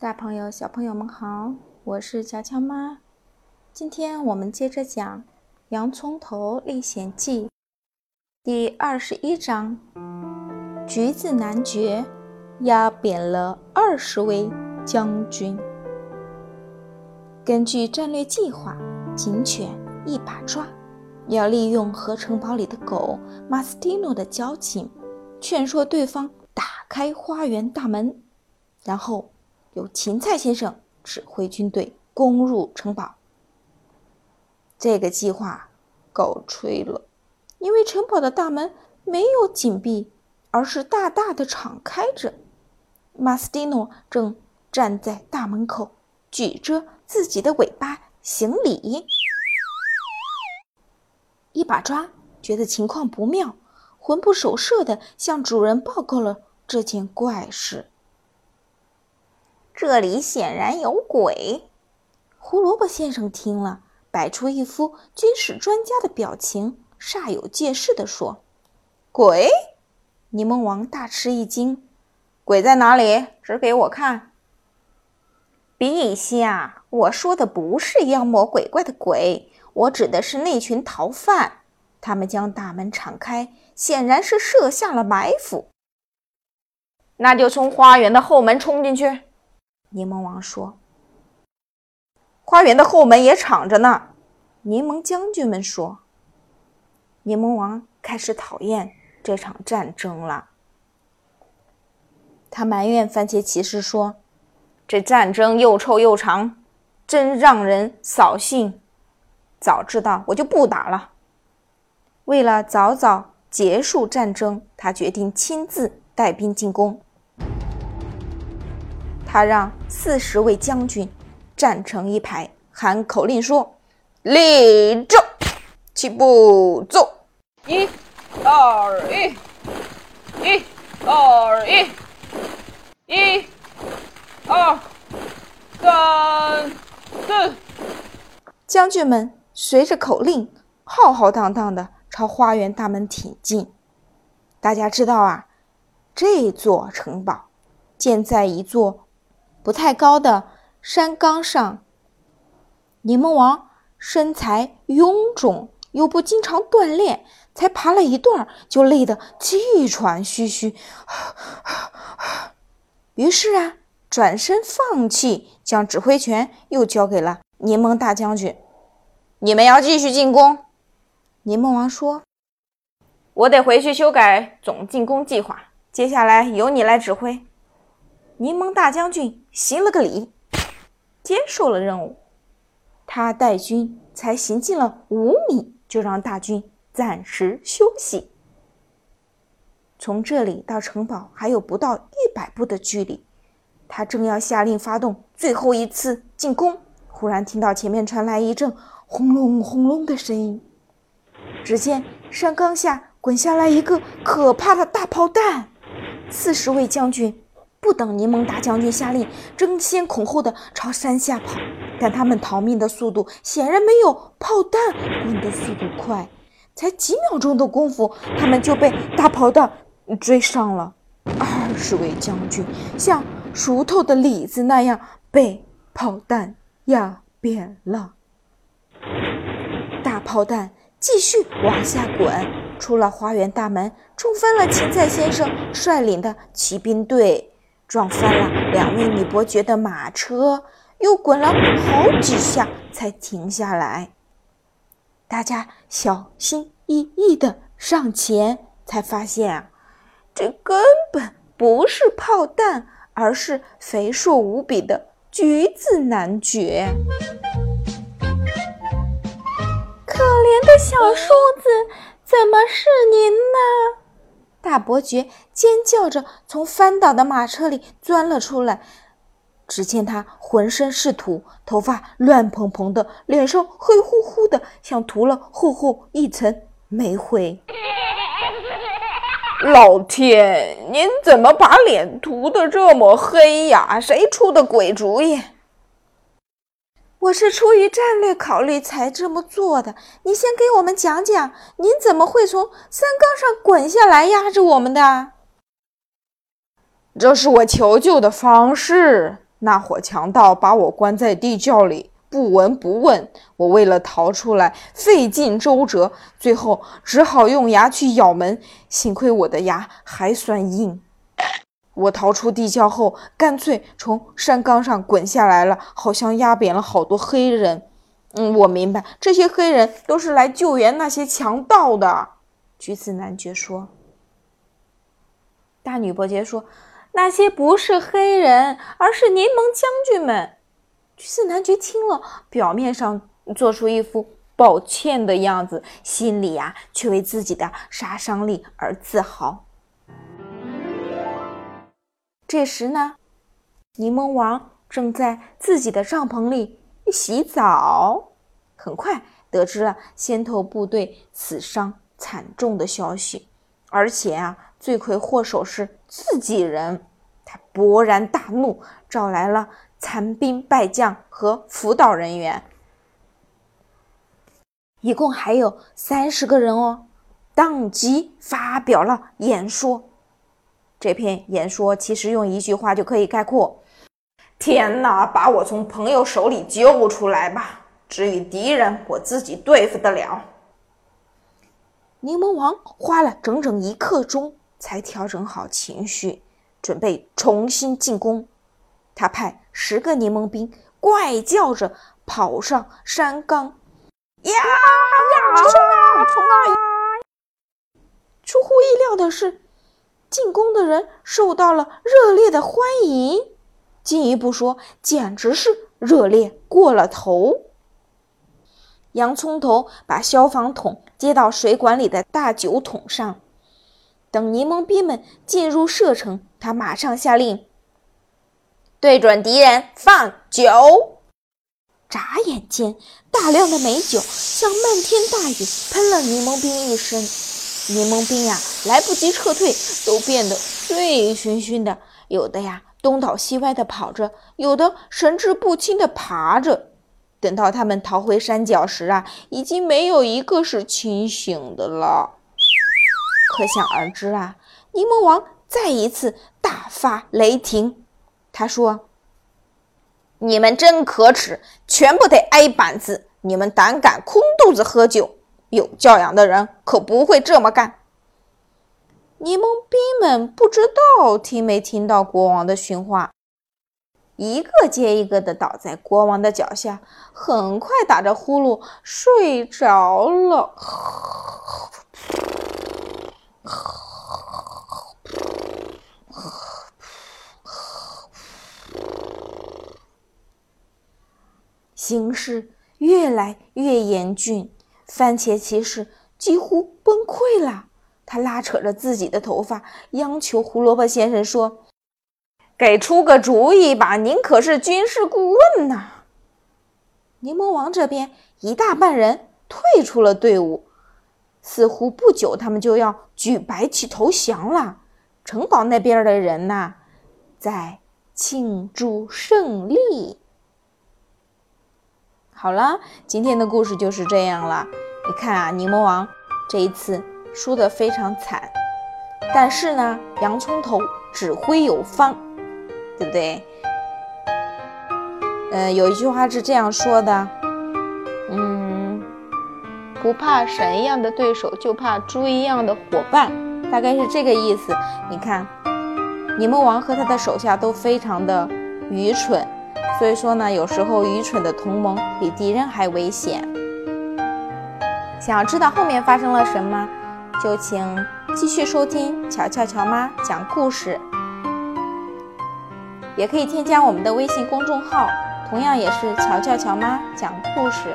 大朋友、小朋友们好，我是乔乔妈。今天我们接着讲《洋葱头历险记》第二十一章：橘子男爵压扁了二十位将军。根据战略计划，警犬一把抓，要利用和城堡里的狗马斯蒂诺的交情，劝说对方打开花园大门，然后。由芹菜先生指挥军队攻入城堡。这个计划告吹了，因为城堡的大门没有紧闭，而是大大的敞开着。马斯蒂诺正站在大门口，举着自己的尾巴行礼。一把抓觉得情况不妙，魂不守舍地向主人报告了这件怪事。这里显然有鬼。胡萝卜先生听了，摆出一副军事专家的表情，煞有介事地说：“鬼！”柠檬王大吃一惊：“鬼在哪里？指给我看！”陛下，我说的不是妖魔鬼怪的鬼，我指的是那群逃犯。他们将大门敞开，显然是设下了埋伏。那就从花园的后门冲进去。柠檬王说：“花园的后门也敞着呢。”柠檬将军们说：“柠檬王开始讨厌这场战争了。”他埋怨番茄骑士说：“这战争又臭又长，真让人扫兴。早知道我就不打了。”为了早早结束战争，他决定亲自带兵进攻。他让四十位将军站成一排，喊口令说：“立正，起步，走！一、二、一，一、二、一，一、二、三、四。”将军们随着口令，浩浩荡荡地朝花园大门挺进。大家知道啊，这座城堡建在一座。不太高的山岗上，柠檬王身材臃肿，又不经常锻炼，才爬了一段就累得气喘吁吁。于是啊，转身放弃，将指挥权又交给了柠檬大将军。你们要继续进攻，柠檬王说：“我得回去修改总进攻计划，接下来由你来指挥。”柠檬大将军行了个礼，接受了任务。他带军才行进了五米，就让大军暂时休息。从这里到城堡还有不到一百步的距离，他正要下令发动最后一次进攻，忽然听到前面传来一阵轰隆轰隆的声音。只见山岗下滚下来一个可怕的大炮弹，四十位将军。不等柠檬大将军下令，争先恐后的朝山下跑，但他们逃命的速度显然没有炮弹滚的速度快。才几秒钟的功夫，他们就被大炮弹追上了。二十位将军像熟透的李子那样被炮弹压扁了。大炮弹继续往下滚，出了花园大门，冲翻了芹菜先生率领的骑兵队。撞翻了两位女伯爵的马车，又滚了好几下才停下来。大家小心翼翼地上前，才发现啊，这根本不是炮弹，而是肥硕无比的橘子男爵。可怜的小叔子，怎么是您呢？大伯爵尖叫着从翻倒的马车里钻了出来，只见他浑身是土，头发乱蓬蓬的，脸上黑乎乎的，像涂了厚厚一层煤灰。老天，您怎么把脸涂得这么黑呀？谁出的鬼主意？我是出于战略考虑才这么做的。你先给我们讲讲，您怎么会从山岗上滚下来压着我们的？这是我求救的方式。那伙强盗把我关在地窖里，不闻不问。我为了逃出来，费尽周折，最后只好用牙去咬门。幸亏我的牙还算硬。我逃出地窖后，干脆从山岗上滚下来了，好像压扁了好多黑人。嗯，我明白，这些黑人都是来救援那些强盗的。橘子男爵说。大女伯爵说：“那些不是黑人，而是柠檬将军们。”橘子男爵听了，表面上做出一副抱歉的样子，心里呀却为自己的杀伤力而自豪。这时呢，柠檬王正在自己的帐篷里洗澡，很快得知了先头部队死伤惨重的消息，而且啊。罪魁祸首是自己人，他勃然大怒，找来了残兵败将和辅导人员，一共还有三十个人哦。当即发表了演说。这篇演说其实用一句话就可以概括：天哪，把我从朋友手里救出来吧！至于敌人，我自己对付得了。柠檬王花了整整一刻钟。才调整好情绪，准备重新进攻。他派十个柠檬兵怪叫着跑上山岗，呀呀，冲啊冲啊！出乎意料的是，进攻的人受到了热烈的欢迎。进一步说，简直是热烈过了头。洋葱头把消防桶接到水管里的大酒桶上。等柠檬兵们进入射程，他马上下令：“对准敌人放酒！”眨眼间，大量的美酒像漫天大雨喷了柠檬兵一身。柠檬兵呀，来不及撤退，都变得醉醺醺的。有的呀，东倒西歪的跑着；有的神志不清的爬着。等到他们逃回山脚时啊，已经没有一个是清醒的了。可想而知啊！柠檬王再一次大发雷霆，他说：“你们真可耻，全部得挨板子！你们胆敢空肚子喝酒，有教养的人可不会这么干。”柠檬兵们不知道听没听到国王的训话，一个接一个的倒在国王的脚下，很快打着呼噜睡着了。形势越来越严峻，番茄骑士几乎崩溃了。他拉扯着自己的头发，央求胡萝卜先生说：“给出个主意吧，您可是军事顾问呐。”柠檬王这边一大半人退出了队伍。似乎不久，他们就要举白旗投降了。城堡那边的人呐，在庆祝胜利。好了，今天的故事就是这样了。你看啊，柠檬王这一次输得非常惨，但是呢，洋葱头指挥有方，对不对？嗯，有一句话是这样说的，嗯。不怕神一样的对手，就怕猪一样的伙伴，大概是这个意思。你看，柠檬王和他的手下都非常的愚蠢，所以说呢，有时候愚蠢的同盟比敌人还危险。想要知道后面发生了什么，就请继续收听乔乔乔妈讲故事，也可以添加我们的微信公众号，同样也是乔乔乔妈讲故事。